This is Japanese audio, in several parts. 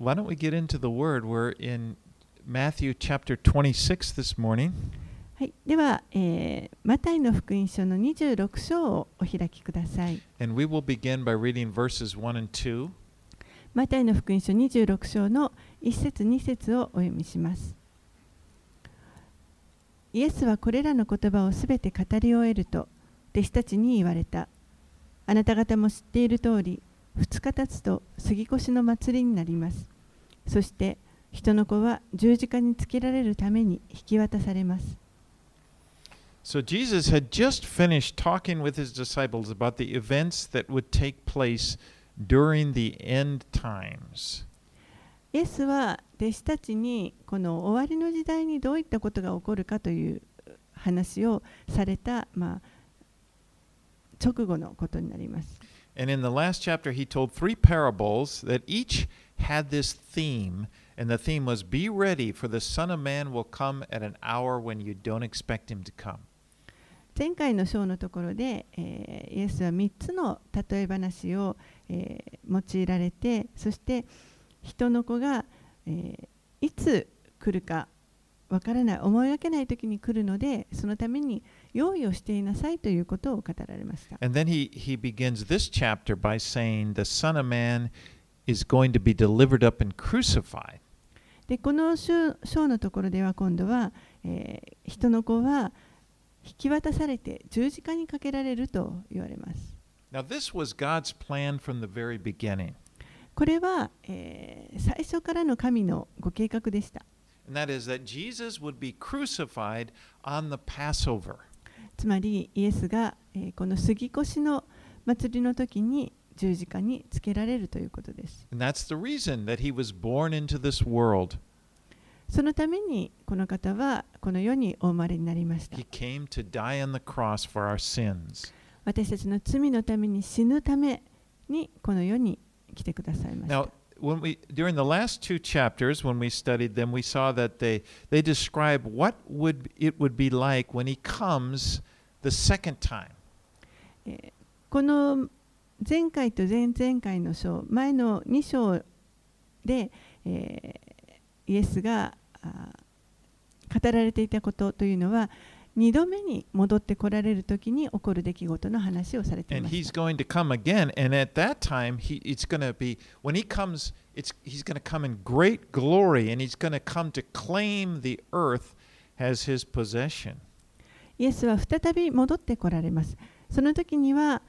why don't we get into the Word? We're in Matthew chapter 26 this morning. はい、では、えー、マタイの福音書の26章をお開きください。And we will begin by reading verses 1 and 2. マタイの福音書26章の1節2節をお読みします。イエスはこれらの言葉をすべて語り終えると弟子たちに言われた。あなた方も知っている通り、2日経つと杉越の祭りになります。そして人の子は十字架につけられるために引き渡されます。So Jesus had just finished talking with his disciples about the events that would take place during the end times. イエスは弟子たちにこの終わりの時代にどういったことが起こるかという話をされた、まあ、直後のことになります。And in the last chapter, he told three parables that each had this theme. And the theme was Be ready, for the Son of Man will come at an hour when you don't expect him to come. 前回の章のところで、えーイエスは3つの例え話を、えー用いられてそして人の子が、えーいつ来るかわからない思いがけない時に来るのでそのために用意をしていなさいということを語られました。And then he, he begins this chapter by saying, The Son of Man is going to be delivered up and crucify でこの章,章のところでは今度は、えー、人の子は引き渡されて十字架にかけられると言われます。Now, this was God's plan from the very beginning. これは、えー、最初からの神のご計画でした。つまり、イエスが、えー、この杉越の祭りの時に十字架につけられるということです。そのためにこの方はこの世にお生まれになりました.私たちの罪のために死ぬためにこの世に来てくださいました Now,。when we during the last two chapters, when we studied them, we saw that they they describe what would it would be like when he comes the second time. えーこの前回と前々回の章前の2章で、えー、イエスが語られていたことというのは2度目に戻ってこられるときに起こる出来事の話をされていま。イエスは再び戻ってこられます。その時には、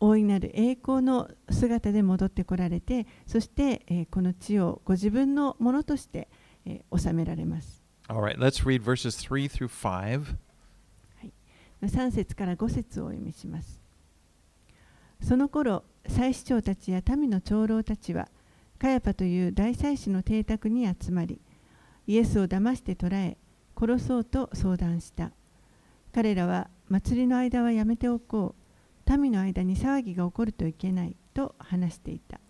大いなる栄光の姿で戻ってこられて、そして、えーこの地をご自分のものとして、えー治められます。All right, let's read verses three through five. 3節から5節をお読みします。その頃、祭司長たちや民の長老たちは、カヤパという大祭司の邸宅に集まり、イエスを騙して捕らえ、殺そうと相談した。彼らは、祭りの間はやめておこう。民の間に騒ぎが起こるといけないと話していた。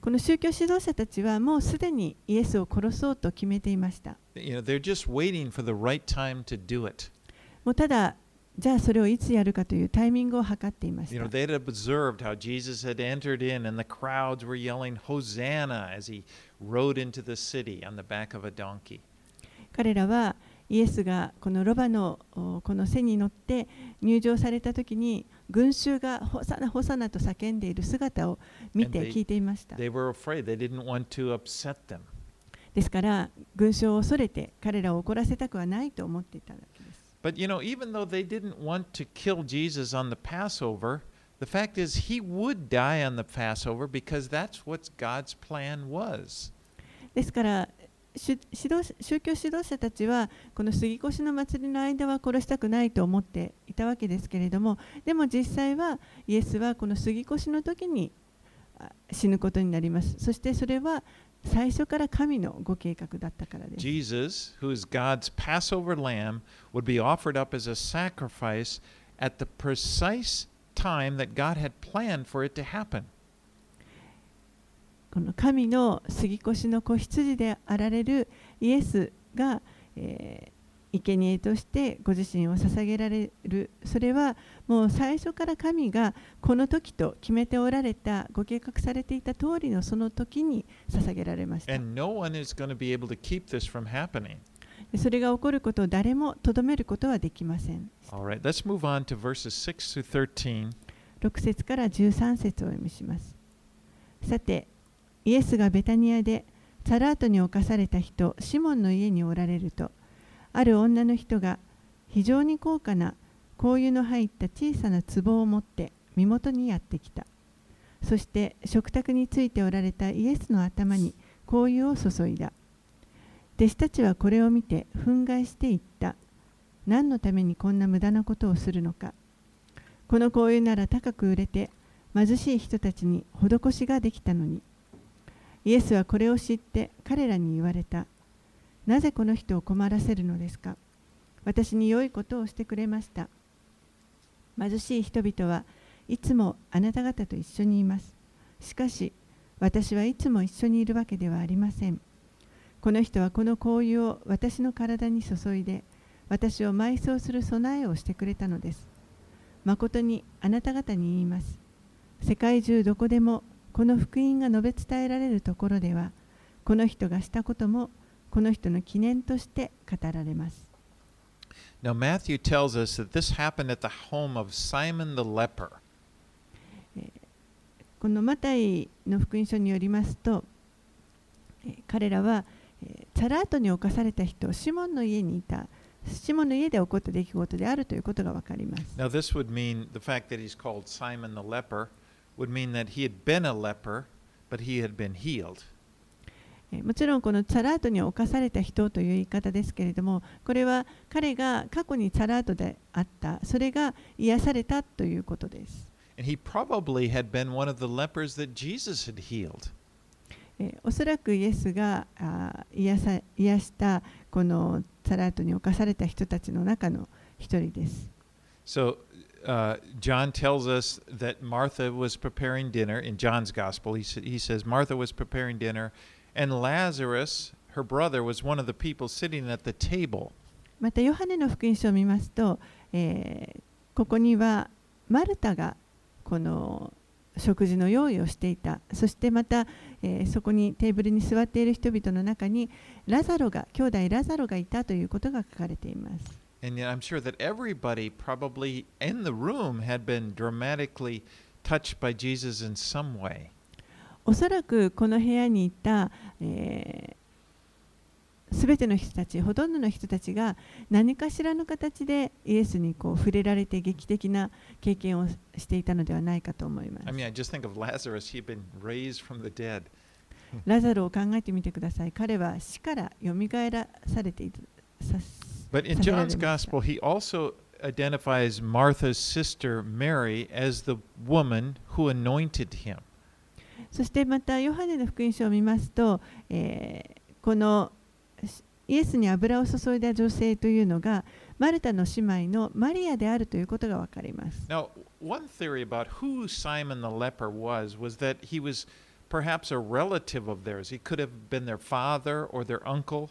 この宗教指導者たちはもうすでにイエスを殺そうと決めていました。ただ、じゃあそれをいつやるかというタイミングを測っていまし。いました。彼らはイエスがこのロバのおこの背に乗って入場された時に群衆がホサナホサナと叫んでいる姿を見て聞いていました。ですから群衆を恐れて彼らを怒らせたくはないと思っていたわけです。But you know, even though they didn't want to kill Jesus on the Passover, the fact is he would die on the Passover because that's what God's plan was. ですからし指導宗教指導者たちはこの杉越の祭りの間は殺したくないと思っていたわけですけれどもでも実際はイエスはこの杉越の時に死ぬことになりますそしてそれは最初から神のご計画だったからです Jesus, who is God's Passover lamb, would be offered up as a sacrifice at the precise time that God had planned for it to happen. この神の杉越の子羊であられるイエスが、えー生贄としてご自身を捧げられるそれはもう最初から神がこの時と決めておられたご計画されていた通りのその時に捧げられました.それが起こることを誰もとどめることはできません right, let's move on to verses 6 through 13. 6節から13節をお読みしますさてイエスがベタニアでサラートに侵された人シモンの家におられるとある女の人が非常に高価な香油の入った小さな壺を持って身元にやってきた。そして食卓についておられたイエスの頭に香油を注いだ。弟子たちはこれを見て憤慨して言った。何のためにこんな無駄なことをするのか。この香油なら高く売れて貧しい人たちに施しができたのにイエスはこれを知って彼らに言われた。なぜこの人を困らせるのですか？私に良いことをしてくれました。貧しい人々はいつもあなた方と一緒にいます。しかし私はいつも一緒にいるわけではありません。この人はこの香油を私の体に注いで私を埋葬する備えをしてくれたのです。誠にあなた方に言います。世界中どこでもこの福音が述べ伝えられるところではこの人がしたこともこの人の記念として語られます。Now, Matthew tells us that this happened at the home of Simon the leper. このマタイの福音書によりますとえー彼らはえーサラートに侵された人シモンの家にいたシモンの家で起こった出来事であるということがわかります。Now, this would mean the fact that he's called Simon the leper would mean that he had been a leper, but he had been healed. もちろんこのチャラートに侵された人という言い方ですけれども、これは彼が過去にチャラートであった、それが癒されたということです。おそらくイエスが癒,さ癒したこのチャラートに侵された人たちの中の一人です。So, uh, John tells us that Martha was preparing dinner in John's gospel. He, sa- he says Martha was preparing dinner, and Lazarus, her brother, was one of the people sitting at the table. またヨハネの福音書を見ますと、えーここにはマルタがこの食事の用意をしていたそしてまた、えーそこにテーブルに座っている人々の中にラザロが兄弟ラザロがいたということが書かれています。おそらくこの部屋にいた、すべ、ての人たち、ほとんどの人たちが何かしらの形でイエスに触れられて劇的な経験をしていたのではないかと思います。ラザロを考えてみてください。彼は死からよらされていた。さ But in させられ John's ました gospel, he also identifies Martha's sister Mary as the woman who anointed him. そしてまたヨハネの福音書を見ますと、えーこのイエスに油を注いだ女性というのがマルタの姉妹のマリアであるということがわかります。 Now, one theory about who Simon the leper was was that he was perhaps a relative of theirs. He could have been their father or their uncle.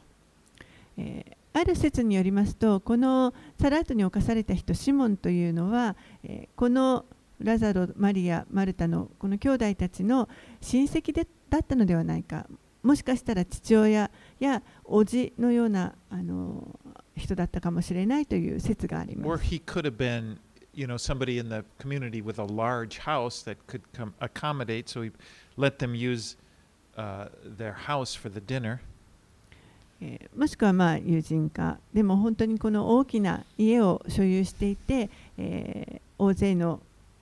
えー ある説によりますと、このサラートに侵された人、シモンというのは、このラザロ、マリア、マルタのこの兄弟たちの親戚でだったのではないか、もしかしたら父親やおじのようなあの人だったかもしれないという説があります。Let them use uh, their house for the dinner. えーもしくはまあ友人かでも本当にこの大きな家を所有していて、えー大勢の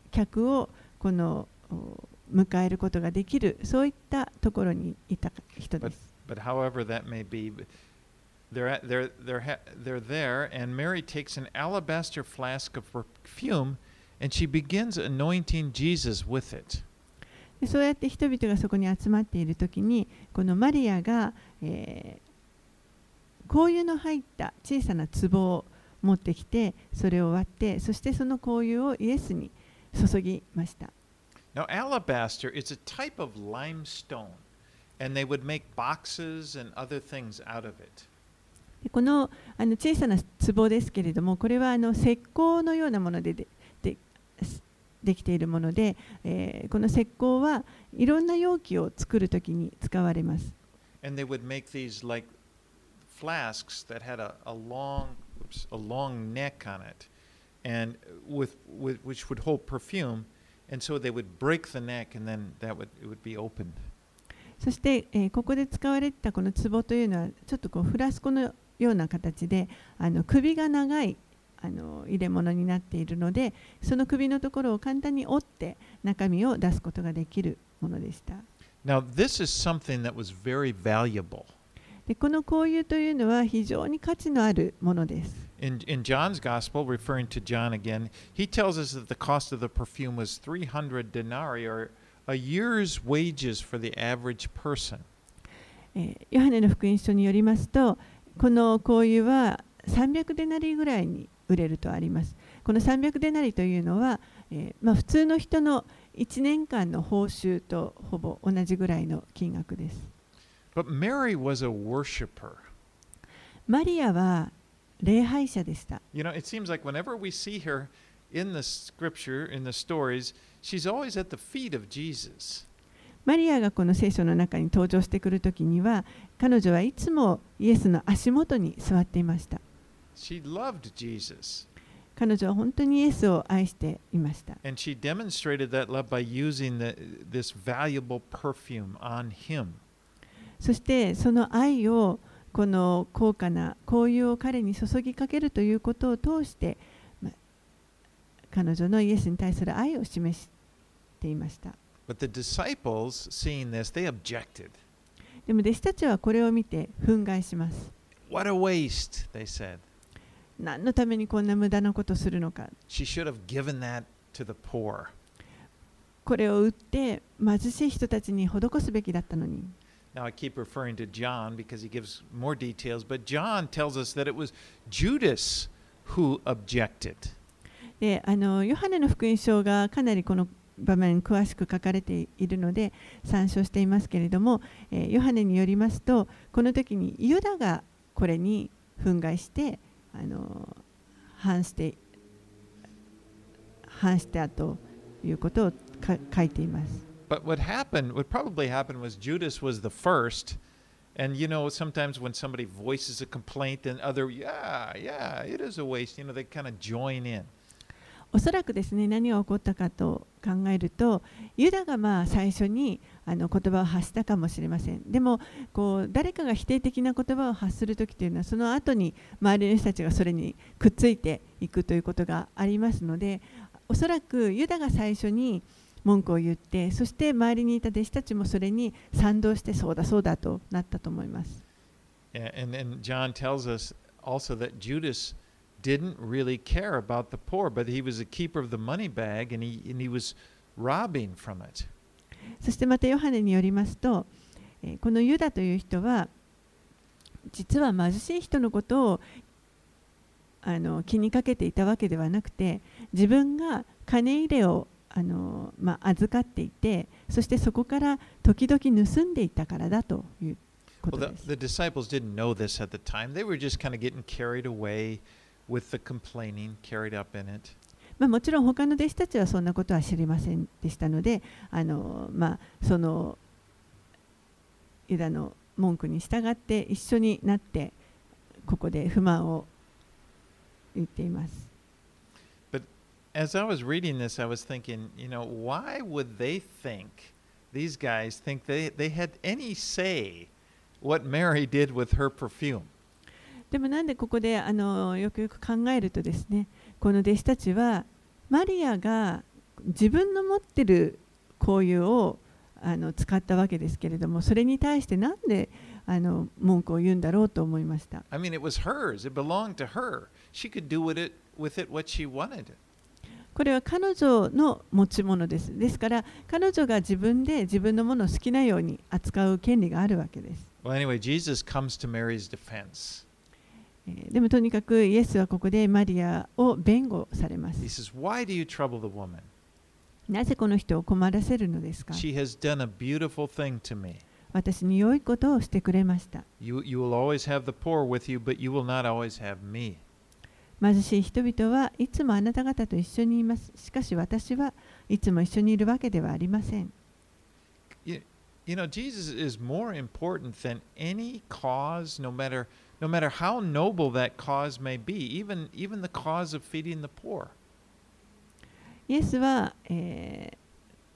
客をこのお迎えることができるそういったところにいた人です。But however that may be, they're they're they're they're there, and Mary takes an alabaster flask of perfume, and she begins anointing Jesus with it. でそうやって人々がそこに集まっている時にこのマリアが、えー香油の入った小さな壺を持ってきてそれを割ってそしてその香油をイエスに注ぎました。Now, alabaster is a type of limestone, and they would make boxes and other things out of it. でこのあの小さな壺ですけれども、これはあの石膏のようなものでででできているもので、えーこの石膏はいろんな容器を作るときに使われます。And they would make these like flasks that had a, a long oops, a long neck on it and with, with which would hold perfume and so they would break the neck and then that would it would be opened そして、えーここで使われてたこの壺というのはちょっとこうフラスコのような形であの首が長いあの入れ物になっているのでその首のところを簡単に折って中身を出すことができるものでした。 now this is something that was very valuable でこの香油というのは非常に価値のあるものです。in, in john's gospel referring to john again he tells us that the cost of the perfume was 300 denarii or a year's wages for the average person えーヨハネの福音書によりますとこの香油は300デナリぐらいに売れるとあります。この300デナリというのは、えーまあ、普通の人の1年間の報酬とほぼ同じぐらいの金額です。but mary was a worshiper マリアは礼拝者でした。 You know, it seems like whenever we see her in the scripture, in the stories, she's always at the feet of Jesus. マリアがこの聖書の中に登場してくるときには彼女はいつもイエスの足元に座っていました。 She loved Jesus. 彼女は本当にイエスを愛していました。 And she demonstrated that love by using the, this valuable perfume on him. そしてその愛をこの高価な香油を彼に注ぎかけるということを通して、ま彼女のイエスに対する愛を示していました。But the disciples, seeing this, they objected. でも弟子たちはこれを見て憤慨します。What a waste, they said. 何のためにこんな無駄なことをするのか。She should have given that to the poor. これを売って貧しい人たちに施すべきだったのに。I keep referring to John because he gives more details, but John tells us that it was Judas who objected. であのヨハネの福音書がかなりこの場面詳しく書かれているので参照していますけれども、え、ヨハネによりますとこの時にユダがこれに憤慨して,、あの、反,して反したということをか書いています。But what happened, what probably happened was Judas was the first. And you know, sometimes when somebody voices a complaint, then other, yeah, yeah, it is a waste. You know, they kind of join in. おそらくですね何が起こったかと考えるとユダがまあ最初にあの言葉を発したかもしれませんでもこう誰かが否定的な言葉を発する時というのはその後に周りの人たちがそれにくっついていくということがありますのでおそらくユダが最初に文句を言ってそして周りにいた弟子たちもそれに賛同してそうだそうだとなったと思います。And then John tells us also that Judas didn't really care about the poor, but he was a keeper of the money bag and he, and he was robbing from it. そしてまたヨハネによりますと、えーこのユダという人は実は貧しい人のことをあの気にかけていたわけではなくて自分が金入れをあの、まあ、預かっていて、そしてそこから時々盗んでいたからだということで。まあもちろん他の弟子たちはそんなことは知りませんでしたので、あのまあ、そのユダの文句に従って一緒になって、ここで不満を言っています。As I was reading this, I was thinking, you know, why would they think, these guys think they, they had any say what Mary did with her perfume? でもなんでここであのよくよく考えるとですねこの弟子たちはマリアが自分の持ってる香油をあの使ったわけですけれどもそれに対してなんであの文句を言うんだろうと思いました。 I mean, it was hers. It belonged to her. She could do with it, with it what she wanted. これは彼女の持ち物です。ですから彼女が自分で自分のものを好きなように扱う権利があるわけです。Well, anyway, Jesus comes to Mary's defense. えーでもとにかくイエスはここでマリアを弁護されま He す。says, Why do you trouble the woman? なぜこの人を困らせるのですか She has done a beautiful thing to me. 私に良いことをしてくれました。You, you will always have the poor with you, but you will not always have me. 貧しい人々はいつもあなた方と一緒にいます。しかし私はいつも一緒にいるわけではありません。You, know, Jesus is more important than any cause, no matter, no matter how noble that cause may be, even, even the cause of feeding the poor. イエスは、えー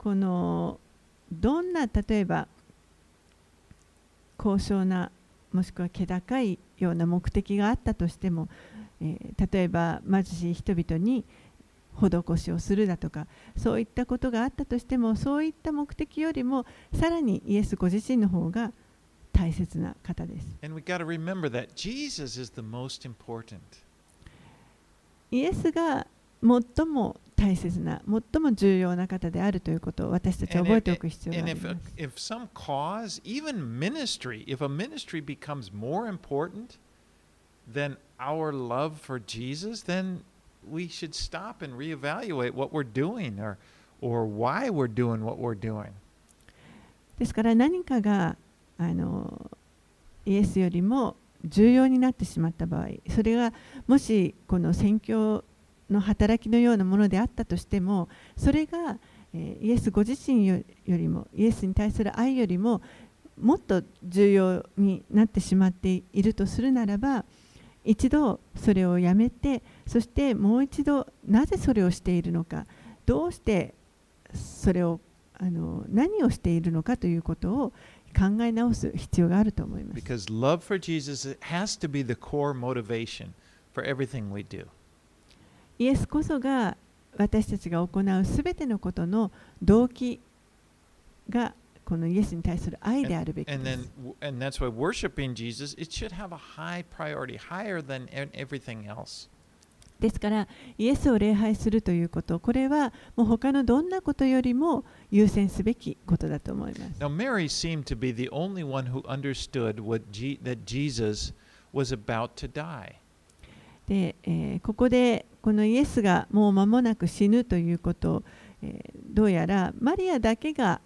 このどんな例えば高尚なもしくは気高いような目的があったとしても、えー例えば貧しい人々に施しをするだとかそういったことがあったとしてもそういった目的よりもさらにイエスご自身の方が大切な方です。And. イエスが最も大切な最も重要な方であるということを私たちは And 覚え if, ておく必要があ and り if, ます。if some cause, even ministry, if ですから何かがあのイエスよりも重要になってしまった場合、それがもしこの宣教の働きのようなものであったとしても、それがイエスご自身よりもイエスに対する愛よりももっと重要になってしまっているとするならば、一度それをやめてそしてもう一度なぜそれをしているのかどうしてそれをあの何をしているのかということを考え直す必要があると思います。Because love for Jesus has to be the core motivation for everything we do. イエスこそが私たちが行うすべてのことの動機がこのイエスに対する愛であるべきです。から、イエスを礼拝するということ、これはもう他のどんなことよりも優先すべきことだと思います。で、えー、ここで、このイエスがもう間もなく死ぬということ、えー、どうやらマリアだけが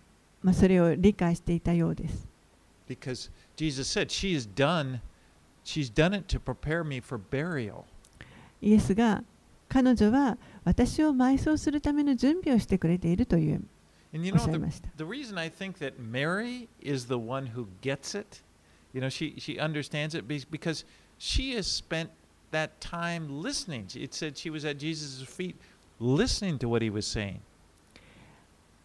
まあ、それを理解していたようです。Because Jesus said, She is done, she's done it to prepare me for burial. イエスが彼女は私を埋葬するための準備をしてくれているという And you know, the, ました。the reason I think that Mary is the one who gets it, you know, she, she understands it be- because she has spent that time listening. It said she was at Jesus' feet listening to what he was saying.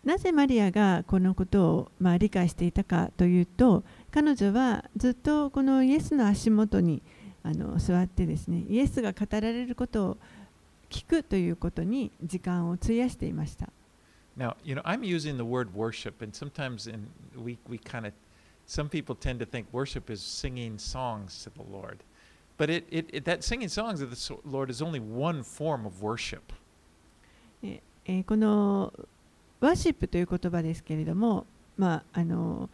なぜマリアがこのことを、まあ、理解していたかというと彼女はずっとこのイエスの足元にあの座ってですねイエスが語られることを聞くということに時間を費やしていました。Now, you know, I'm using the word worship, and sometimes in, we, we kind of, some people tend to think worship is singing songs to the Lord. But it, it, it, that singing songs to the Lord is only one form of worship. えーこのワシップという言葉ですけれども、まあ、あの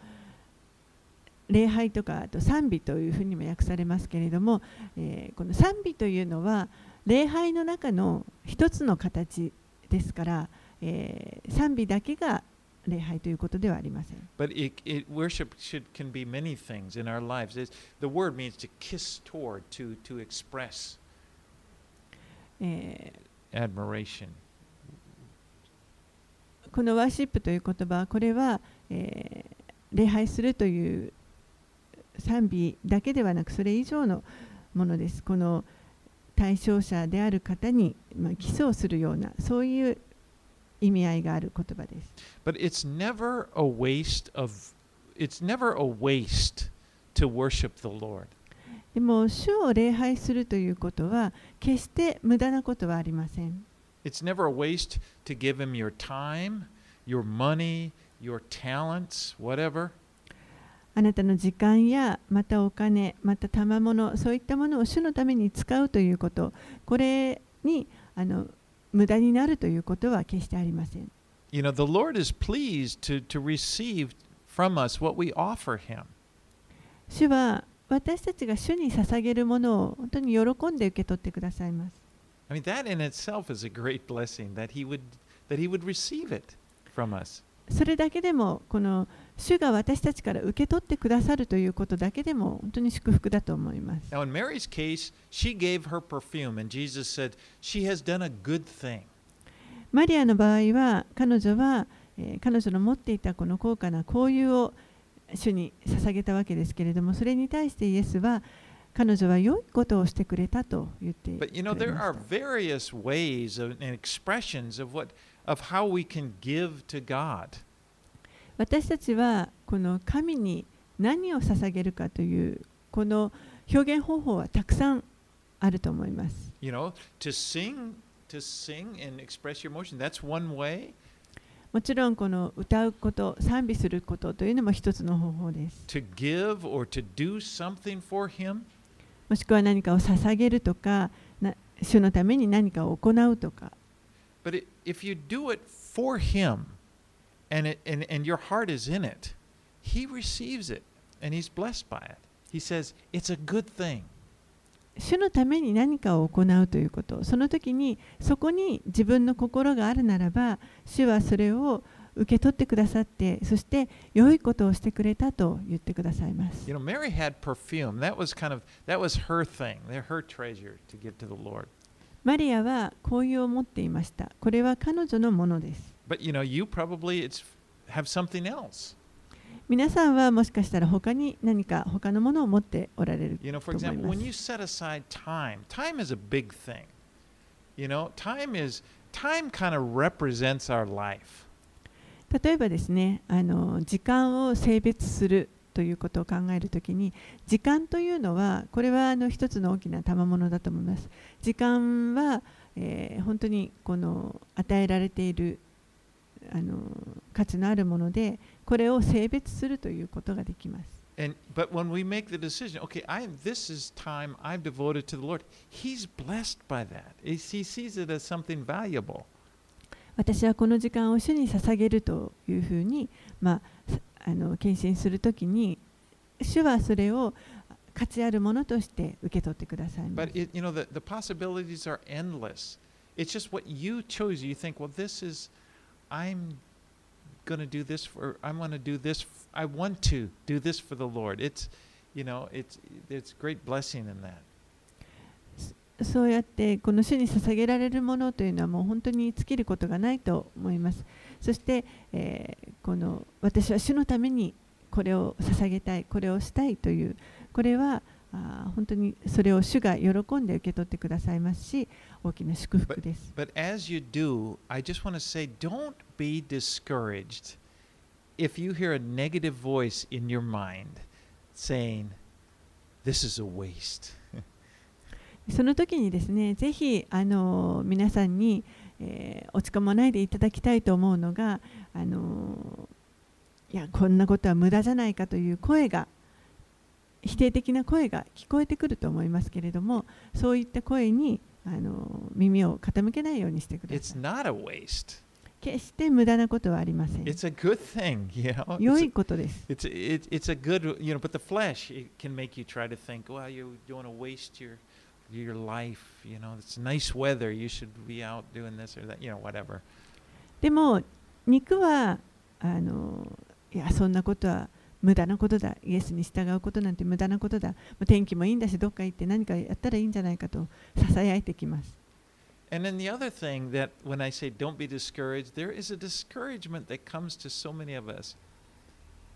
礼拝とかあと賛美というふうにも訳されますけれども、え、この賛美というのは礼拝の中の一つの形ですから、えー、賛美だけが礼拝ということではありません。But it, it, worship should, can、えーこのワーシップという言葉これは、えー礼拝するという賛美だけではなくそれ以上のものです。この対象者である方に、まあ、基礎をするようなそういう意味合いがある言葉です。But it's never a waste of, it's never a waste to worship the Lord. でも主を礼拝するということは決して無駄なことはありません。It's never a waste to give him your time, your money, your talents, whatever. あなたの時間やまたお金また賜物そういったものを主のために使うということこれにあの無駄になるということは決してありません。You know, the Lord is pleased to, to receive from us what we offer him. 主は私たちが主に捧げるものを本当に喜んで受け取ってくださいます。I mean, that in itself is a great blessing that he would that he would receive it from us. それだけでもこの主が私たちから受け取ってくださるということだけでも本当に祝福だと思います。Now, in Mary's case, she gave her perfume, and Jesus said, She has done a good thing. マリアの場合は彼女は、えー彼女の持っていたこの高価な香油を主に捧げたわけですけれどもそれに対してイエスは彼女は良いことをしてくれたと言ってくれ But you know, ま there し are た various ways of, and expressions of what of how we can give to God. 私たちはこの神に何を捧げるかというこの表現方法はたくさんあると思います。You know, to sing, to sing and express your emotion, that's one way. もちろんこの歌うこと賛美することというのも一つの方法です。To give or to do something for Him. もしくは何かを捧げるとかな主のために何かを行うとか But if you do it for Him and, it, and, and your heart is in it, He receives it and He's blessed by it. He says, It's a good thing. 主のために何かを行うということその時にそこに自分の心があるならば主はそれを受け取ってくださってそして良いことをしてくれたと言ってくださいます You know, Mary had perfume. That was kind of that was her thing, her treasure to give to the Lord. マリアは香油を持っていましたこれは彼女のものです But you know, you probably it's have something else. 皆さんはもしかしたら他に何か他のものを持っておられる You know, と for 思い example, ま when you す set aside time, time is a big thing. You know, time is time kind of represents our life. 例えばですねあの時間を性別するということを考えるときに時間というのはこれはあの一つの大きな賜物だと思います時間は、えー本当にこの与えられているあの価値のあるものでこれを性別するということができます And but when we make the decision, okay, I this is time I've devoted to the Lord. He's blessed by that. He sees it as something valuable. 私はこの時間を主に捧げるというふうに、まあ、あの献身するときに主はそれを価値あるものとして受け取ってくださいます But it, you know, the, the possibilities are endless. It's just what you chose. You think, well, this is, I'm going to do this for, I'm going to do this, I want to do this for the Lord. It's, you know, it's, it's great blessing in that. そうやってこの主に捧げられるものというのはもう本当に尽きることがないと思います。そして、えーこの私は主のためにこれを捧げたい、これをしたいという、これはあ本当にそれを主が喜んで受け取ってくださいますし、大きな祝福です。But as you do, I just want to say, don't be discouraged if you hear a negative voice in your mind saying, this is a waste. その時にですね、ぜひあの皆さんに、えー落ち込まないでいただきたいと思うのが、あのいや、こんなことは無駄じゃないかという声が、否定的な声が聞こえてくると思いますけれども、そういった声にあの耳を傾けないようにしてください。not a waste. 決して無駄なことはありません。It's a good thing, you know? 良いことです。It's it, it's a good you know, but the flesh it can make you try to think, well, you don't want to waste your your life. You know, it's nice weather. You should be out doing this or that. You know, whatever. でも肉はあのいやそんなことは無駄なことだイエスに従うことなんて無駄なことだもう天気もいいんだしどっか行って何かやったらいいんじゃないかとささやいてきます And then the other thing that when I say don't be discouraged, there is a discouragement that comes to so many of us.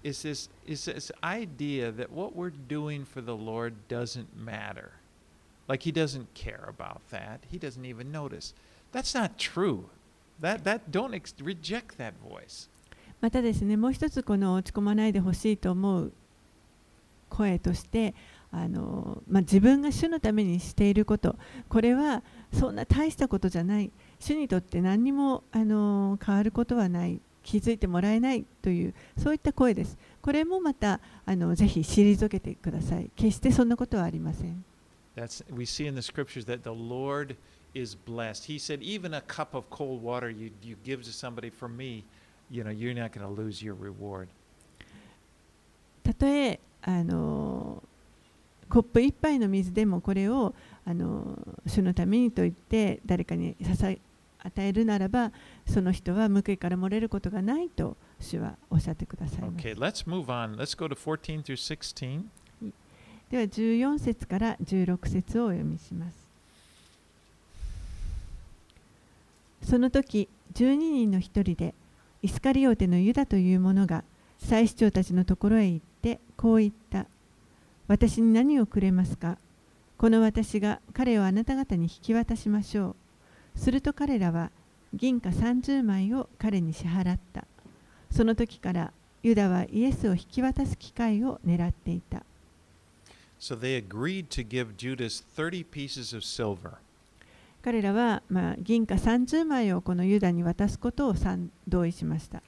Is this is this idea that what we're doing for the Lord doesn't matter. Like he doesn't care about that. He doesn't even notice. That's not true. That that don't ex- reject that voice. またですねもう一つこの落ち込まないでほしいと思う声としてあの、まあ、自分が主のためにしていることこれはそんな大したことじゃない主にとって何にもあの変わることはない気づいてもらえないというそういった声ですこれもまたあのぜひ退けてください決してそんなことはありません That's we see in the scriptures that the Lord is blessed. He said, even a cup of cold water you, you give to somebody for me, you know, you're not going to lose your reward. たとえあのコップ一杯の水でもこれをあの主のためにと言って誰かに支え与えるならばその人は報いから漏れることがないと主はおっしゃってください Okay, let's move on. Let's go to 14 through 16. では14節から16節をお読みします。その時12人の一人でイスカリオテのユダという者が祭司長たちのところへ行ってこう言った。私に何をくれますか？この私が彼をあなた方に引き渡しましょう。すると彼らは銀貨30枚を彼に支払った。その時からユダはイエスを引き渡す機会を狙っていた。彼らは、銀貨30枚をこのユダに渡すことを同意しました。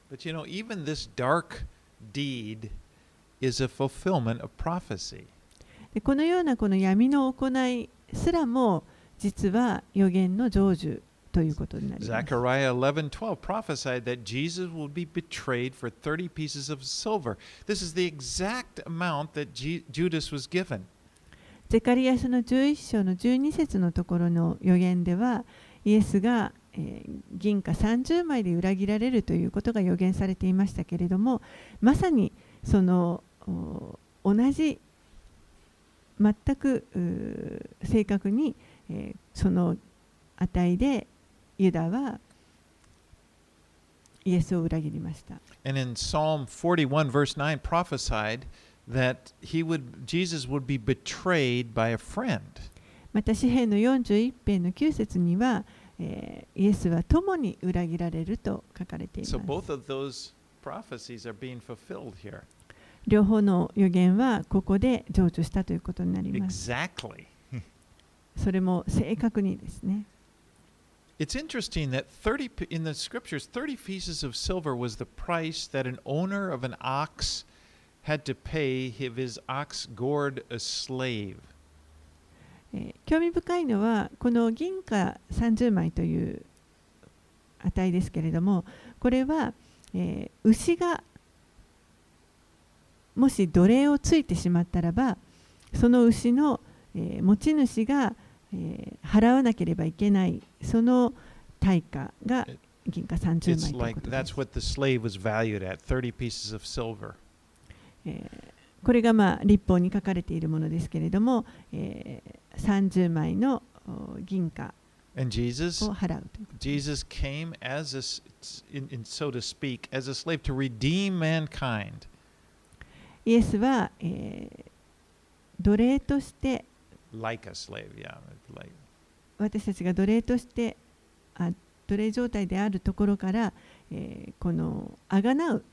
このようなこの闇の行いすらも実は予言の成就ということになります。Zechariah 11:12 prophesied that Jesus would be betrayed for 30 pieces of silver. This is the exact amount that Ju- Judas was given. ゼカリア書の11章の12節のところの予言ではイエスが、えー銀貨30枚で裏切られるということが予言されていましたけれどもまさにそのお同じ全く正確に、えーその値でユダはイエスを裏切りました。And in Psalm 41 verse 9 prophesied that he would Jesus would be betrayed by a friend. また詩篇の41編の9節には、えーイエスは共に裏切られると書かれています So。both of those prophecies are being fulfilled here. 両方の予言はここで成就したということになります。Exactly. それも正確にですね。It's interesting that 30 in the scriptures 30 pieces of silver was the price that an owner of an ox had to pay if his ox gored a slave. え興味深いのはこの銀貨30枚という値ですけれどもこれは、えー牛がもし奴隷をついてしまったらばその牛の、えー持ち主が、えー払わなければいけないその対価が銀貨三十枚というです。え、これがまあ立法に書かれているものですけれども、三、え、十、枚の銀貨を払う,イエスは、えー、奴隷として。like a slave, yeah. Like 私たちが奴隷としてあ奴隷状態であるところから、えーこのあがなう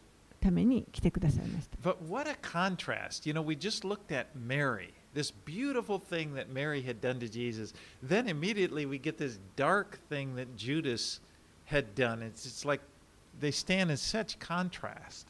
ために来てくださいました。 But what a contrast. You know, we just looked at Mary, this beautiful thing that Mary had done to Jesus. Then immediately we get this dark thing that Judas had done. It's, it's like they stand in such contrast.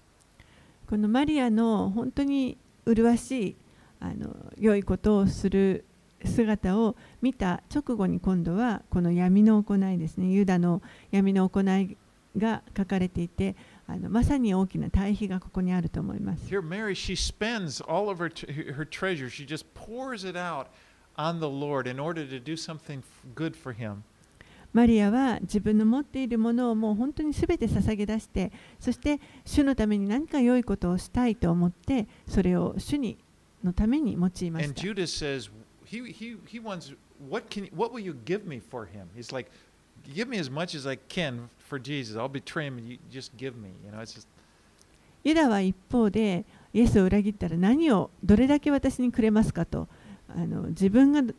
このマリアの本当に麗しいあの良いことをする 姿を見た直後に今度はこの闇の行いですねユダの闇の行いが書かれていてあのまさに大きな対比がここにあると思います。Here, Mary, she spends all of her, her treasure, she just pours it out on the Lord in order to do something good for Him. マリアは自分の持っているものをもう本当に全て捧げ出してそして主のために何か良いことをしたいと思ってそれを主にのために用いまし And た。Judas says, he, he, he wants, what, can, what will you give me for him? He's like, give me as much as I can for Jesus. I'll betray him you just give me. You know, it's just, ユダは一方でイエスを裏切ったら何をどれだけ私にくれますかとあの自分がど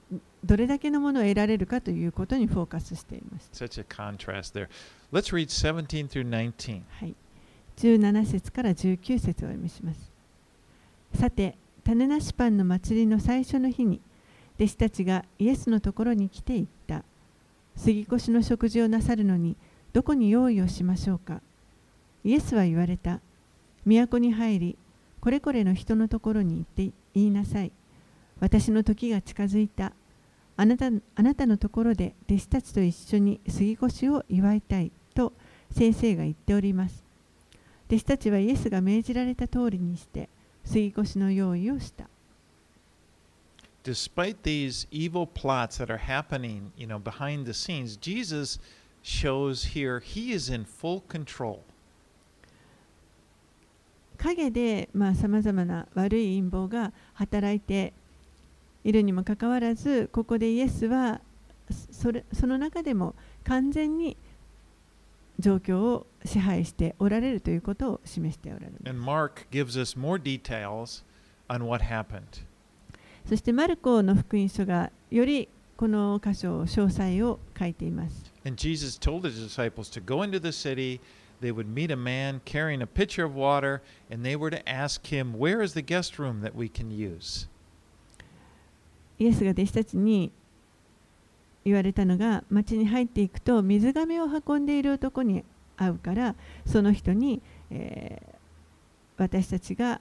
どれだけのものを得られるかということにフォーカスしていました。such a contrast there. Let's read 17 through 19. はい、17節から19節をお読みします。さて、種なしパンの祭りの最初の日に、弟子たちがイエスのところに来て言った。杉越の食事をなさるのに、どこに用意をしましょうか。イエスは言われた。都に入り、これこれの人のところに行って言いなさい。私の時が近づいた。あなたあなたのところで弟子たちと一緒に杉越を祝いたいと先生が言っております。弟子たちはイエスが命じられた通りにして杉越の用意をした。Despite these evil plots that are happening, you know, behind the scenes, Jesus shows here he is in full control. 陰でさまざ、まな悪い陰謀が働いているにもかかわらずここでイエスはそれその中でも完全に状況を支配しておられるということを示しておられます。And Mark gives us more details on what happened. そしてマルコの福音書がよりこの箇所詳細を書いています。And Jesus told his disciples to go into the city. They would meet a man carrying a pitcher of water, and they were to ask him, Where is the guest room that we can use? イエスが弟子たちに言われたのが町に入っていくと水がめを運んでいる男に会うからその人に、えー、私たちが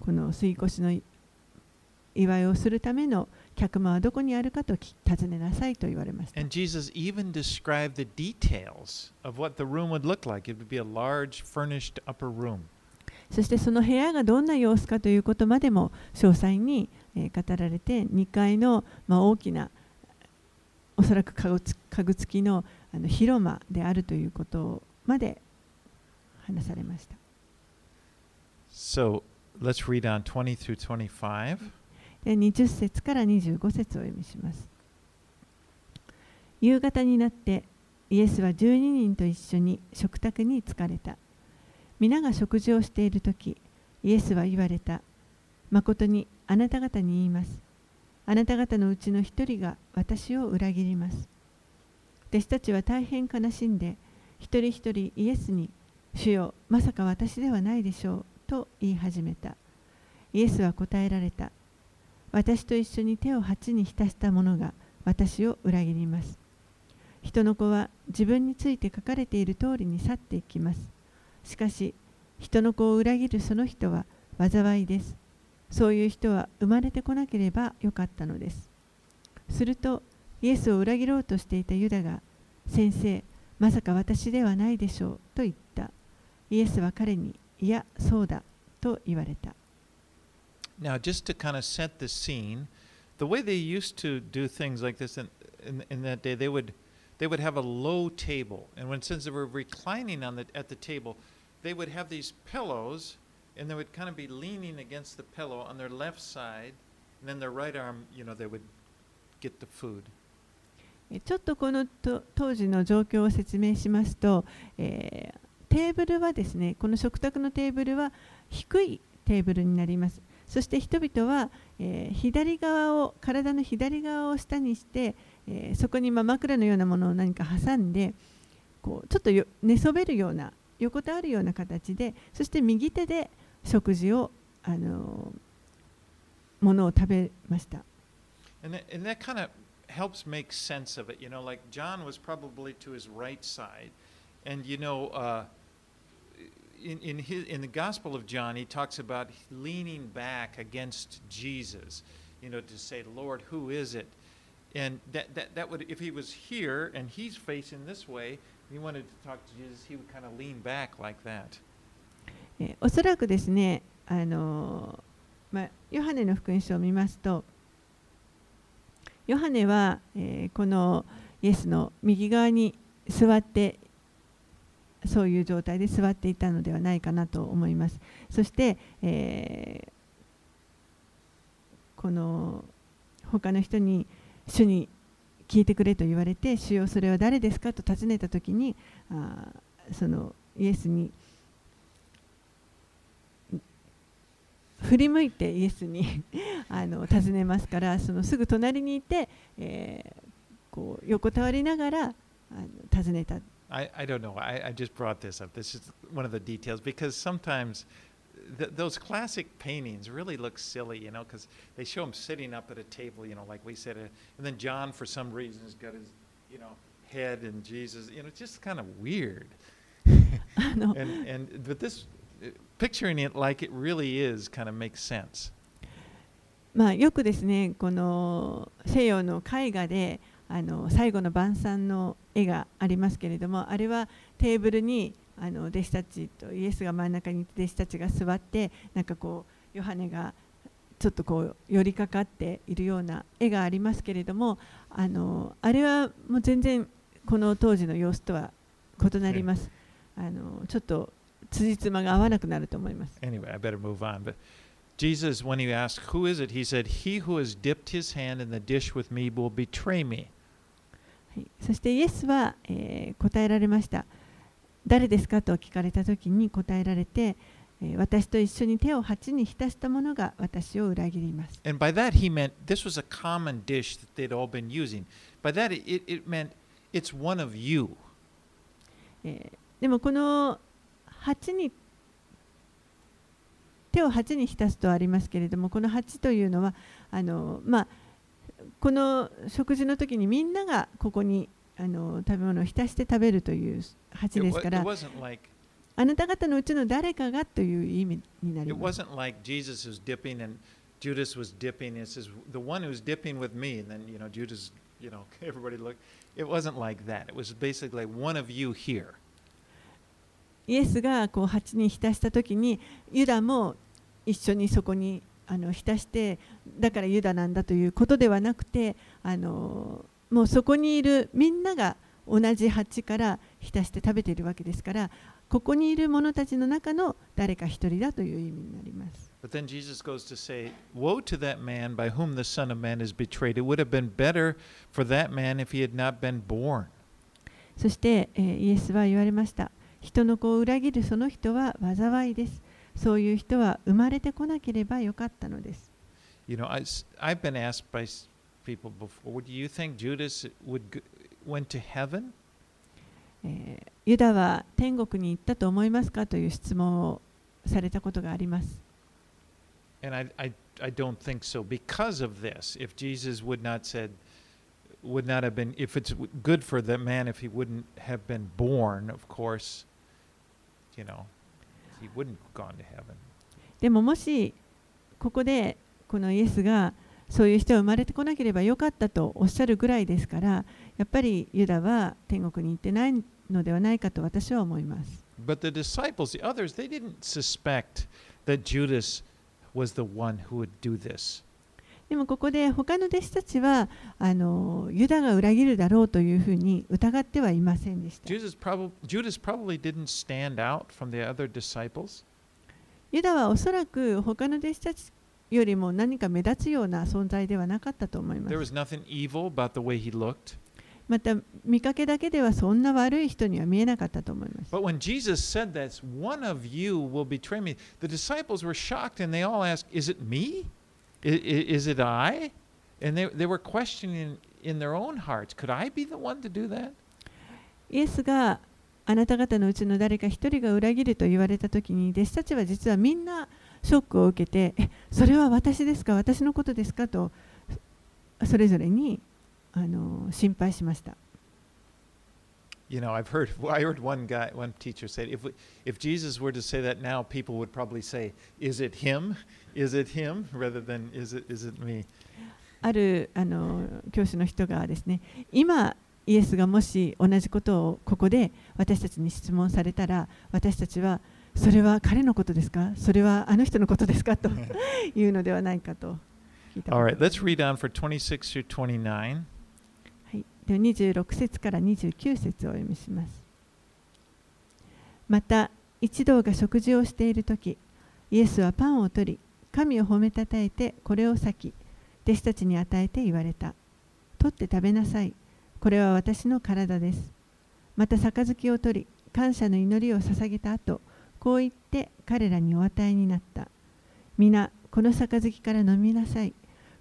この吸い越しの祝いをするための客間はどこにあるかと尋ねなさいと言われまし。そしてその部屋がどんな様子かということまでも詳細に語られて2階の大きなおそらく家具付き,具付きの,あの広間であるということまで話されました。So, let's read on 20 through 25. 20節から25節を読みします。夕方になってイエスは12人と一緒に食卓に疲れた。皆が食事をしているとき、イエスは言われた。誠にあなた方に言います。あなた方のうちの一人が私を裏切ります。弟子たちは大変悲しんで、一人一人イエスに、主よ、まさか私ではないでしょう、と言い始めた。イエスは答えられた。私と一緒に手を鉢に浸した者が私を裏切ります。人の子は自分について書かれている通りに去っていきます。しかし、人の子を裏切るその人は災いです。そういう人は生まれてこなければよかったのです。すると、イエスを裏切ろうとしていたユダが、先生、まさか私ではないでしょうと言った。イエスは彼に、いや、そうだと言われた。Now, just to kind of set the scene, the way they used to do things like this in, in, in that day, they would, they would have a low table. And when since they were reclining on the, at the table, they would have these pillows and they would kind of be leaning against the pillow on their left side, and then their right arm, you know, they would get the food. ちょっとこのと当時の状況を説明しますと、えー、テーブルはですね、この食卓のテーブルは低いテーブルになります。 そして人々は、えー、左側を体の左側を下にして、えー、そこにま枕のようなものを何か挟んでこうちょっと寝そべるような横たわるような形でそして右手で食事をあのものを食べました。And that, and that kind of helps make sense of it. You know, like John was probably to his right side. And, you know, uh, in, in, his, in the Gospel of John, he talks about leaning back against Jesus, you know, to say, Lord, who is it? And that, that, that would, if he was here and he's facing this way, he wanted to talk to Jesus, he would kind of lean back like that. えおそらくですね、あのまあ、ヨハネの福音書を見ますと、ヨハネは、えー、このイエスの右側に座って そういう状態で座っていたのではないかなと思います。そして、えー、この他の人に主に聞いてくれと言われて主よそれは誰ですか？と尋ねた時にあそのイエスに振り向いてイエスに あの尋ねますからそのすぐ隣にいて、えー、こう横たわりながらあの尋ねた。I, I don't know. I, I just brought this up. This is one of the details because sometimes th- those classic paintings really look silly, you know, because they show him sitting up at a table, you know, like we said. Uh, and then John, for some reason, has got his, you know, head and Jesus. You know, it's just kind of weird. and, and but this picturing it like it really is kind of makes sense. まあよくですね、この西洋の絵画で あの最後の晩餐の絵がありますけれども、あれはテーブルにあの弟子たちとイエスが真ん中にいて弟子たちが座って、なんかこうヨハネがちょっとこう寄りかかっているような絵がありますけれども、あのあれはもう全然この当時の様子とは異なります。あのちょっと辻褄が合わなくなると思います。Anyway, I better move on. But Jesus, when he asked, Who is it? He said, He who has dipped his hand in the dish with me will betray me. はい、そしてイエスは、えー答えられました。誰ですかと聞かれたときに答えられて、えー私と一緒に手を鉢に浸した者が私を裏切ります。And by that, he meant this was a common dish that they'd all been using. By that, it, it meant it's one of you. えーでもこの鉢に手を鉢に浸すとありますけれどもこの鉢というのはあの、まあ、この食事の時にみんながここにあの食べ物を浸して食べるという鉢ですからあなた方のうちの誰かがという意味になります Judas was dipping. It says the one who's dipping with me, and then you know Judas, you know everybody looked. It wasn't like that. It was basically like one of you here. イエスがこう鉢に浸した時にユダも一緒にそこにあの浸してだからユダなんだということではなくてあのもうそこにいるみんなが同じ鉢から浸して食べているわけですからここにいる者たちの中の誰か一人だという意味になります。But then Jesus goes to say, Woe to that man by whom the Son of Man is betrayed. It would have been better for that man if he had not been born. そして、えーイエスは言われました。人の子を裏切るその人は災いです。そういう人は生まれてこなければよかったのです。You know, I, have been asked by people before, do you think Judas would g- went to heaven? えーユダは天国に行ったと思いますかという質問をされたことがあります。And I, I, I don't think so because of this. If Jesus would not said, would not have been, if it's good for the man, if he wouldn't have been born, of course, you know, でももしここでこのイエスがそういう人は生まれてこなければよかったとおっしゃるぐらいですからやっぱりユダは天国に行ってないのではないかと私は思います。But the disciples, the others, they didn't suspect that Judas was the one who would do this. でもここで他の弟子たちはユダが裏切るだろうというふうに疑ってはいませんでした。ユダはおそらく他の弟子たちよりも何か目立つような存在ではなかったと思います。また見かけだけではそんな悪い人には見えなかったと思います。But when Jesus said this, one of you will betray me, the disciples were shocked and they all asked, Is it me? Is it I? And they, they were questioning in their own hearts, Could I be the one to do that? イエスがあなた方のうちの誰か一人が裏切ると言われたときに弟子たちは実はみんなショックを受けてえそれは私ですか私のことですかとそれぞれにあの心配しました。You know, I've heard, I heard one guy, one teacher say, if, we, if Jesus were to say that now, people would probably say, Is it him? Is it him? Rather than, Is it, is it me? あるあの教師の人がですね今イエスがもし同じことをここで私たちに質問されたら私たちはそれは彼のことですか？それはあの人のことですか？と いうのではないかと聞いた All こと right, let's read on for 26 through 29. はい、では26節から29節をお読みします。また、一同が食事をしているとき、イエスはパンを取り、神を褒めたたえて、これを裂き、弟子たちに与えて言われた。取って食べなさい。これは私の体です。また、杯を取り、感謝の祈りを捧げた後、こう言って彼らにお与えになった。皆、この杯から飲みなさい。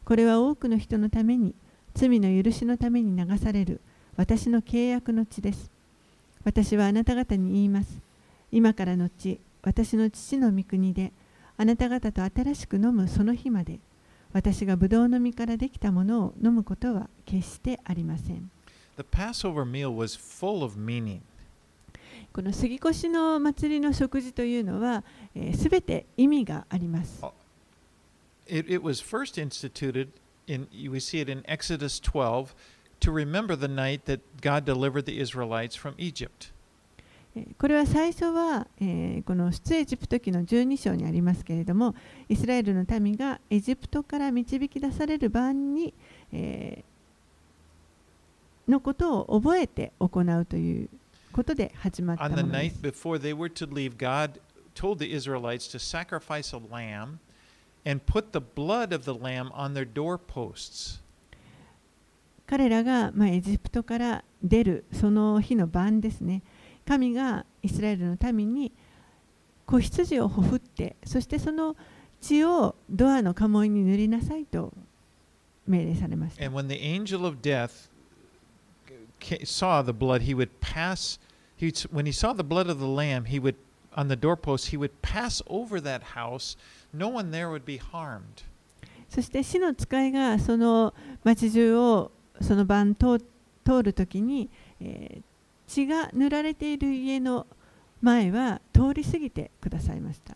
これは多くの人のために、罪の許しのために流される私の契約の血です。私はあなた方に言います。今からのち、私の父の御国で、あなた方と新しく飲むその日まで、私がブドウの実からできたものを飲むことは決してありません。The Passover meal was full of meaning. この杉越の祭りの食事というのは、す、えー、べ、て意味があります。It, it was first instituted in we see it in Exodus 12 to remember the night that God delivered the Israelites from Egypt. これは最初は、え、この出エジプト記の12章にありますけれどもイスラエルの民がエジプトから導き出される晩に、え、のことを覚えて行うということで始まったものです。彼らが、まあ、エジプトから出るその日の晩ですね。神がイスラエルの民に子羊をほふってそしてその血をドアの家紋に塗りなさいと命令されました And when the angel of death saw the blood, he would pass. He when he saw the blood of the lamb, he would on the doorpost. He would pass over that house. No one there would be harmed. そして死の使いがその町中をその晩通通るときに、えー血が塗られている家の前は通り過ぎてくださいました。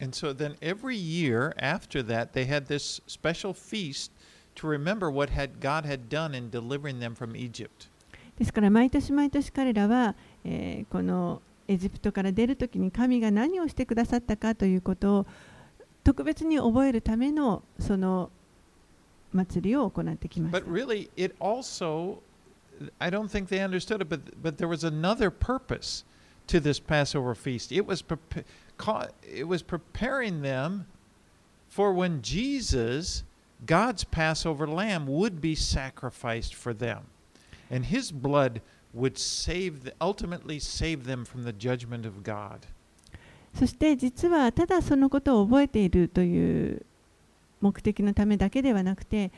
ですから毎年毎年彼らは、え、このエジプトから出るとに神が何をしてくださったかということを特別に覚えるためのその祭りを行ってきました。I don't think they understood it, but, but there was another purpose to this Passover feast. It was, prepa- ca- it was preparing them for when Jesus, God's Passover lamb, would be sacrificed for them. And his blood would save, the, ultimately save them from the judgment of God. そして実はただそのことを覚えているという目的のためだけではなくて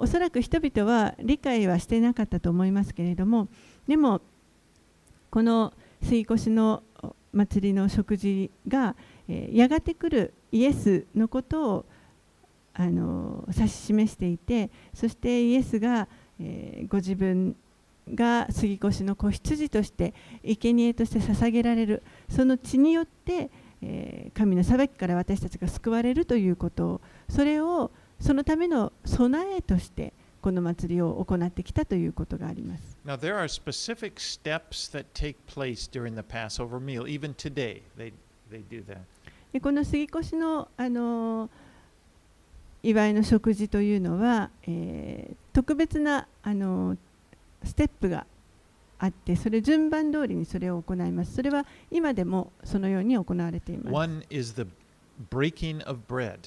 おそらく人々は理解はしていなかったと思いますけれどもでもこの吸い越の祭りの食事が、えやがて来るイエスのことをあの指し示していてそしてイエスが、えーご自分が杉越の子羊として生贄として捧げられる。その血によって、え神の裁きから私たちが救われるということ。をそれをそのための備えとしてこの祭りを行ってきたということがあります。Now, there are specific steps that take place during the Passover meal. Even today, they, they do that. でこの杉越の、あのー祝いの食事というのは、えー特別な、あのーステップがあってそれ順番通りにそれを行いますそれは今でもそのように行われています One is the breaking of bread.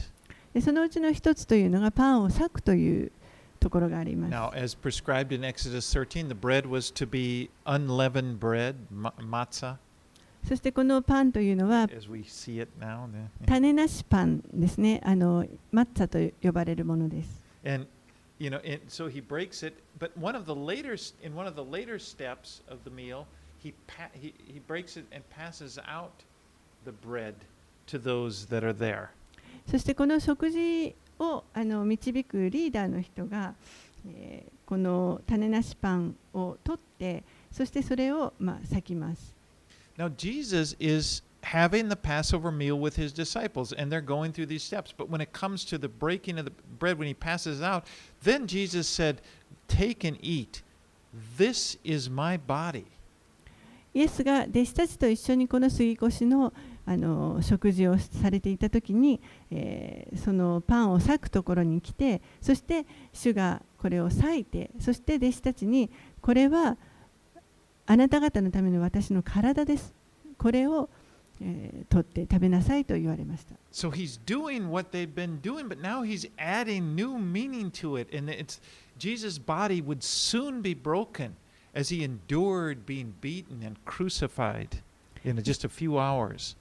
でそのうちの一つというのがパンを裂くというところがあります Now, as prescribed in Exodus 13, the bread was to be unleavened bread, ma- matzah, そしてこのパンというのは種なしパンですねあのマッツァと呼ばれるものです And you know, and so he breaks it. But one of the later, in one of the later steps of the meal, he he, he breaks it and passes out the bread to those that are there. そしてこの食事をあの導くリーダーの人が、えーこの種なしパンを取ってそしてそれを、まあ、裂きます Now, Jesus is having the Passover meal with his disciples, and they're going through these steps. But when it comes to the breaking of the bread, when he passes out, then Jesus said, Take and eat. This is my body. イエスが弟子たちと一緒にこの杉越のあの食事をされていた時に、えーそのパンを裂くところに来てそして主がこれを裂いてそして弟子たちにこれはあなた方のための私の体ですこれを、えー取って食べなさいと言われました So he's doing what they've been doing, but now he's adding new meaning to it. And it's Jesus' body would soon be broken as he endured being beaten and crucified in just a few hours.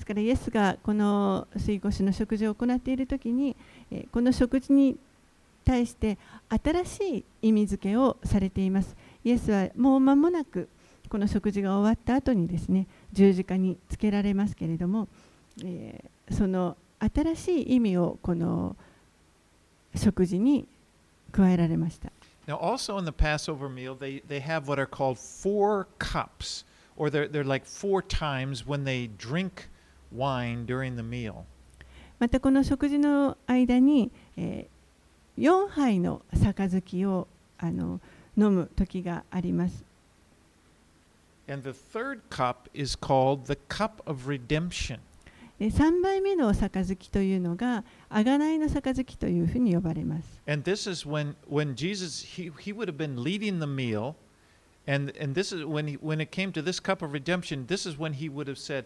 ですからイエスがこの水越の食事を行っている時に、この食事に対して新しい意味付けをされています。イエスはもう間もなくこの食事が終わった後にですね十字架につけられますけれども、えーその新しい意味をこの食事に加えられました。Now, also in the Passover meal, they, they have what are called four cups, or they're, they're like four times when they drink wine during the meal. またこの食事の間に、え4杯の杯をあの飲む時があります。 And the third cup is called the cup of redemption. で3杯目の杯というのが贖いの杯というふうに呼ばれます。 And this is when, when Jesus, he, he would have been leading the meal, And and this is when he when it came to this cup of redemption, this is when he would have said,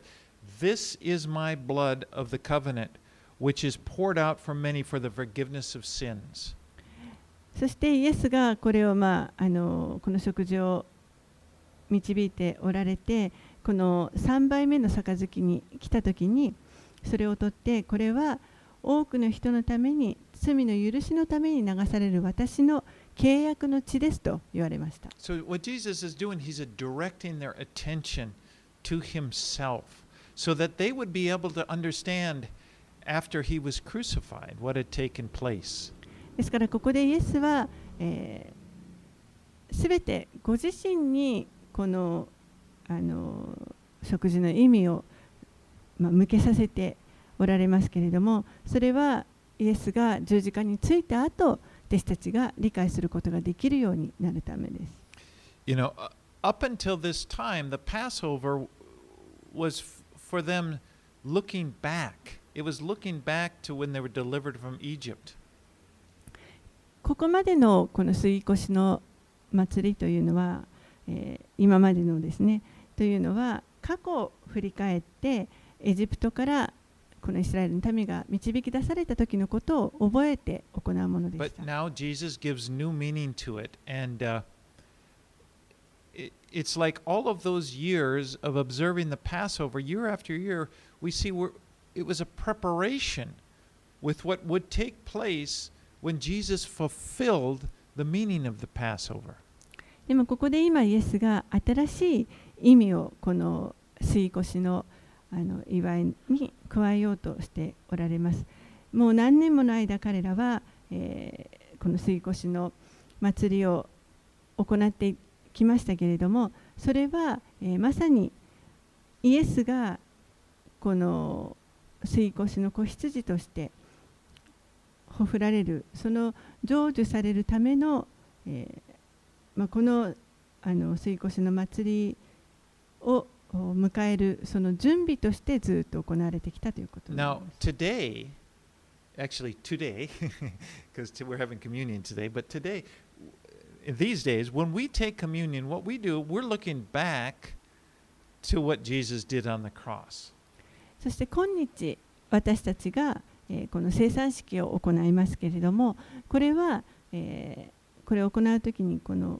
"This is my blood of the covenant, which is poured out for many for the forgiveness of sins." そしてイエスがこれを、まあ、あのこの食事を導いておられてこの3杯目の杯に来た時にそれを取ってこれは多くの人のために罪の許しのために流される私の契約の地ですと言われました。So what Jesus is doing, he's directing their attention to himself so that they would be able to understand after he was crucified what had taken place. ですからここでイエスは、えー、全てご自身にこのあの食事の意味を、まあ、向けさせておられますけれどもそれはイエスが十字架についた後弟子たちが理解することができるようになるためです。You know, uh, up until this time, the Passover was for them looking back. It was looking back to when they were delivered from Egypt. ここまでのこの杉越の祭りというのは、えー今までのですねというのは過去を振り返ってエジプトからこのイスラエルの民が導き出された時のことを覚えて行うものでし But た。now Jesus gives new meaning to it. And uh, it's like all of those years of observing the Passover, year after year, we see where it was a preparation with what would take place when Jesus fulfilled the meaning of the Passover. でもここで今イエスが新しい意味をこの杉越のあの祝いに加えようとしておられます。もう何年もの間彼らは、えーこの杉越の祭りを行ってきましたけれどもそれは、えーまさにイエスがこの杉越の子羊としてほふられるその成就されるための、えーまあ、このあの杉越の祭りを迎えるその準備としてずっと行われてきたということにな Now, today, actually today, because we're having communion today, but today, these days, when we take communion, what we do, we're looking back to what Jesus did on the cross. そして今日私たちが、えーこの生産式を行いますけれどもこれは、えーこれを行う時にこの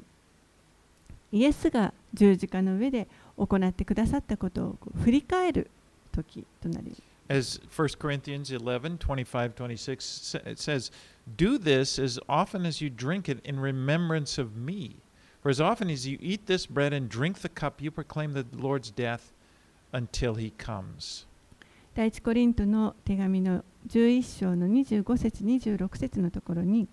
イエスが十字架の上で行ってくださったことをこう振り返る時となります。 As 1 Corinthians 11 25 26 sa- it says, Do this as often as you drink it in remembrance of me. For as often as you eat this bread and drink the cup, you proclaim the Lord's death until he comes. 第一コリントの手紙の11章の25節26節のところに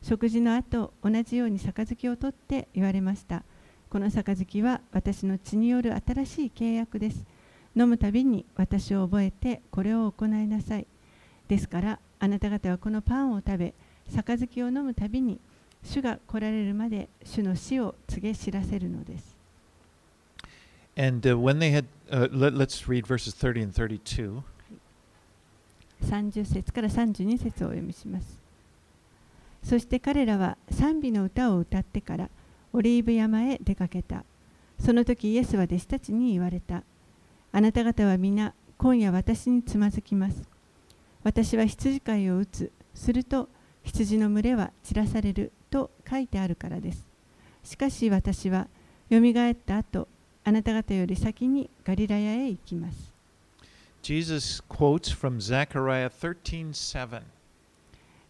食事の後同じように杯を取って言われましたこの杯は私の血による新しい契約です飲むたびに私を覚えてこれを行いなさいですからあなた方はこのパンを食べ杯を飲むたびに主が来られるまで主の死を告げ知らせるのです And uh, when they had, uh, let, let's read verses 30 and 32. 30節から32節をお読みします。そして彼らは賛美の歌を歌ってからオリーブ山へ出かけた。その時イエスは弟子たちに言われた。あなた方は皆今夜私につまずきます。私は羊飼いを打つ。すると羊の群れは散らされると書いてあるからです。しかし私はよみがえった後、あなた方より先にガリラヤへ行きます。Jesus quotes from Zechariah 13:7.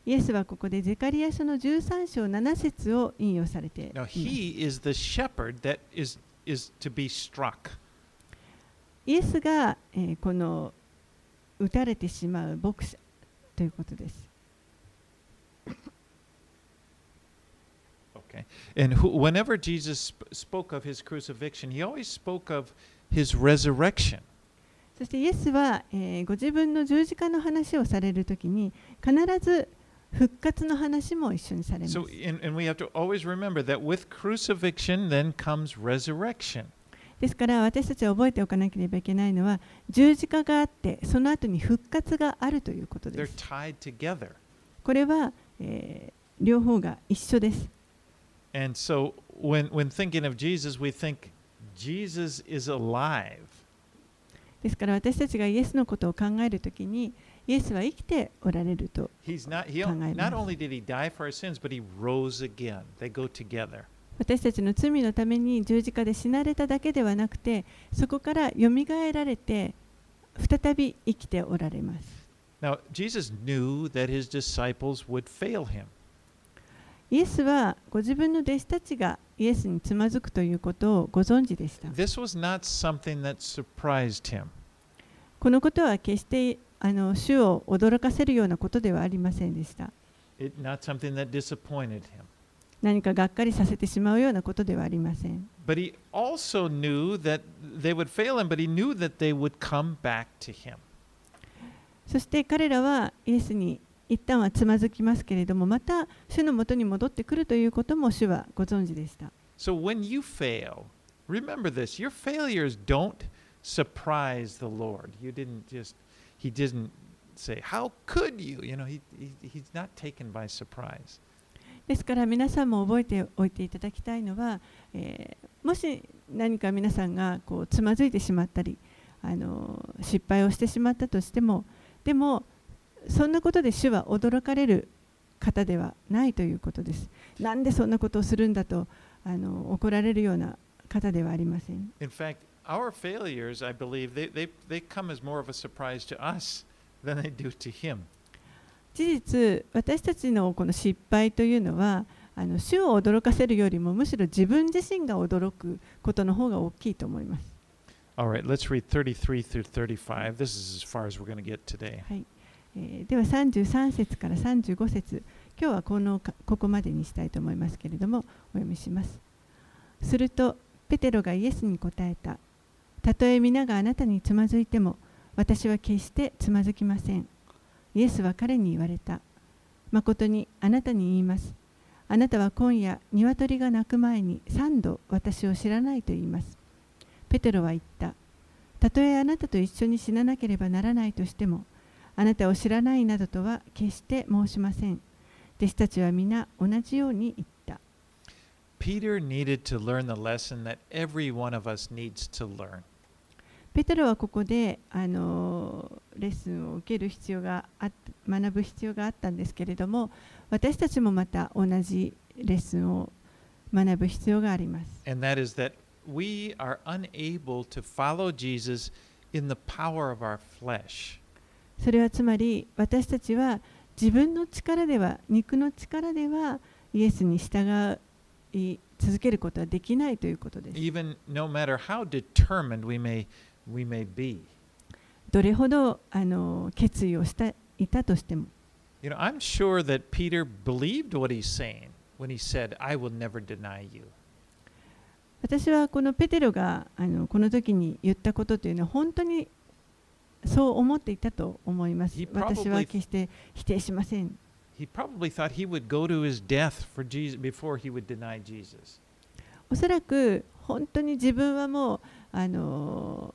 イエスはここでゼカリア書の13章7節を引用されてい Now ます he is the shepherd that is is to be struck. イエスが、えーこの打たれてしまう牧者ということです。Okay. And who, whenever Jesus sp- spoke of his crucifixion, he always spoke of his resurrection. そしてイエスは、えーご自分の十字架の話をされるときに必ず復活の話も一緒にされます。So and, and we have to always remember that with crucifixion then comes resurrection. ですから私たちは覚えておかなければいけないのは十字架があってその後に復活があるということです。これは、えー、両方が一緒です。ですから私たちがイエスのことを考えるときにイエスは生きておられると。私たちの罪のために十字架で死なれただけではなくてそこからよみがえられて再び生きておられます Now, Jesus knew that his disciples would fail him. イエスはご自分の弟子たちがイエスにつまずくということをご存知でした This was not something that surprised him. このことは決してあの主を驚かせるようなことではありませんでした It, not something that disappointed him. 何かがっかりさせてしまうようなことではありません But he also knew that they would fail him, but he knew that they would come back to him. そして彼らはイエスに一旦はつまずきますけれどもまた主のもとに戻ってくるということも主はご存知でした So when you fail, remember this your failures don't surprise the Lord. You didn't just, he didn't say, How could you? You know, he, he, he's not taken by surprise. ですから皆さんも覚えておいていただきたいのは、えーもし何か皆さんがこうつまずいてしまったりあの失敗をしてしまったとしてもでもそんなことで主は驚かれる方ではないということです。なんでそんなことをするんだとあの怒られるような方ではありません。In fact, our failures, I believe, they, they, they come as more of a surprise to us than they do to him. 事実私たちのこの失敗というのはあの主を驚かせるよりもむしろ自分自身が驚くことの方が大きいと思います。Right, let's read 33 through 35. This is as far as we're going to get today. はいえーでは33節から35節今日はこのかここまでにしたいと思いますけれどもお読みしますするとペテロがイエスに答えたたとえ皆があなたにつまずいても私は決してつまずきませんイエスは彼に言われた誠にあなたに言いますあなたは今夜鶏が鳴く前に三度私を知らないと言いますペテロは言ったたとえあなたと一緒に死ななければならないとしてもあなたを知らないなどとは決して申しません。弟子たちは皆同じように言った。Peter needed to learn the lesson that every one of us needs to learn. ペテロはここであのレッスンを受ける必要があっ学ぶ必要があったんですけれども私たちもまた同じレッスンを学ぶ必要があります。And that is that we are unable to follow Jesus in the power of our flesh. それはつまり私たちは自分の力では肉の力ではイエスに従い続けることはできないということです。Even no matter how determined we may, we may be. どれほどあの決意をしたいたとしても。私はこのペテロがあのこの時に言ったことというのは本当にそう思っていたと思います。私は決して否定しません。おそらく本当に自分はもうあの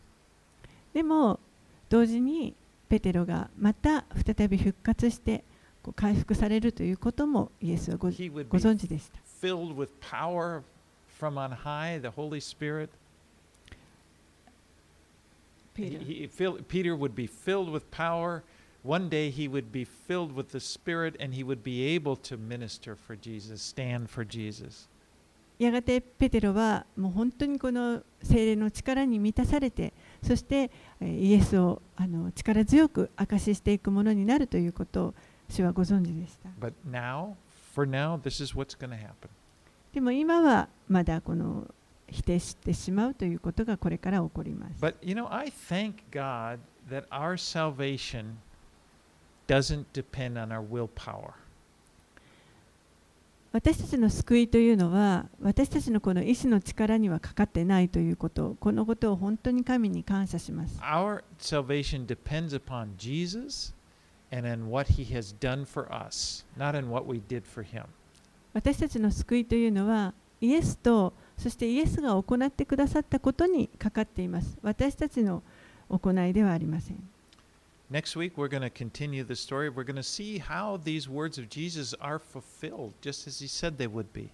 でも同時にペテロがまた再び復活して回復されるということもイエスはご,存知でした。ペテロは力を受けて、一度は力を受けて、力を受けて、力を受けて、力、て、そしてイエスをあの力強く証ししていくものになるということを主はご存知でした。でも今はまだこの否定してしまうということがこれから起こります。But, you know, I thank God that our salvation doesn't depend on our willpower. 私たちの救いというのは私たちのこの意志の力にはかかってないということ。このことを本当に神に感謝します。Our salvation depends upon Jesus and in what he has done for us, not in what we did for him. 私たちの救いというのはイエスとそしてイエスが行ってくださったことにかかっています。私たちの行いではありません Next week, we're going to continue the story. We're going to see how these words of Jesus are fulfilled, just as he said they would be.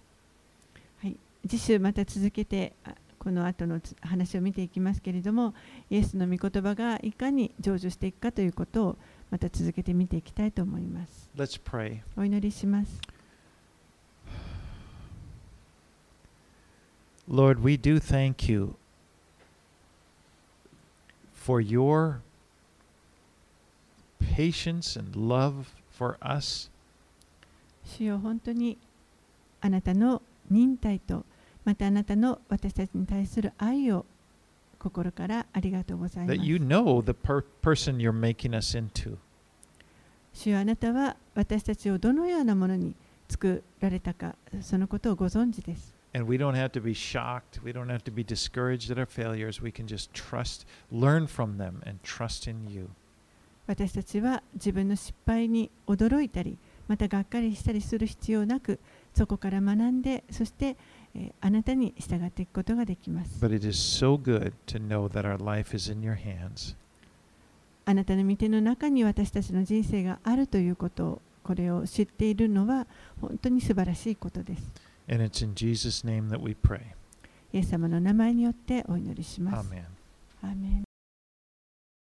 はい、次週また続けてあこの後のつ話を見ていきますけれどもイエスの御言葉がいかに成就していくかということをまた続けて見ていきたいと思います Let's pray. お祈りします Lord, we do thank you for your patience and love for us. 主よ本当にあなたの忍耐とまたあなたの私たちに対する愛を心からありがとうございま that す you know the per- person you're making us into. 主よあなたは私たちをどのようなものに作られたかそのことをご存知です And we don't have to be shocked. We don't have to be discouraged at our failures. We can just trust, learn from them, and trust in you. 私たちは自分の失敗に驚いたりまたがっかりしたりする必要なくそこから学んでそして、えーあなたに従っていくことができます But it is so good to know that our life is in your hands. あなたの御手の中に私たちの人生があるということをこれを知っているのは本当に素晴らしいことです And it's in Jesus' name that we pray. イエス様の名前によってお祈りします.アーメン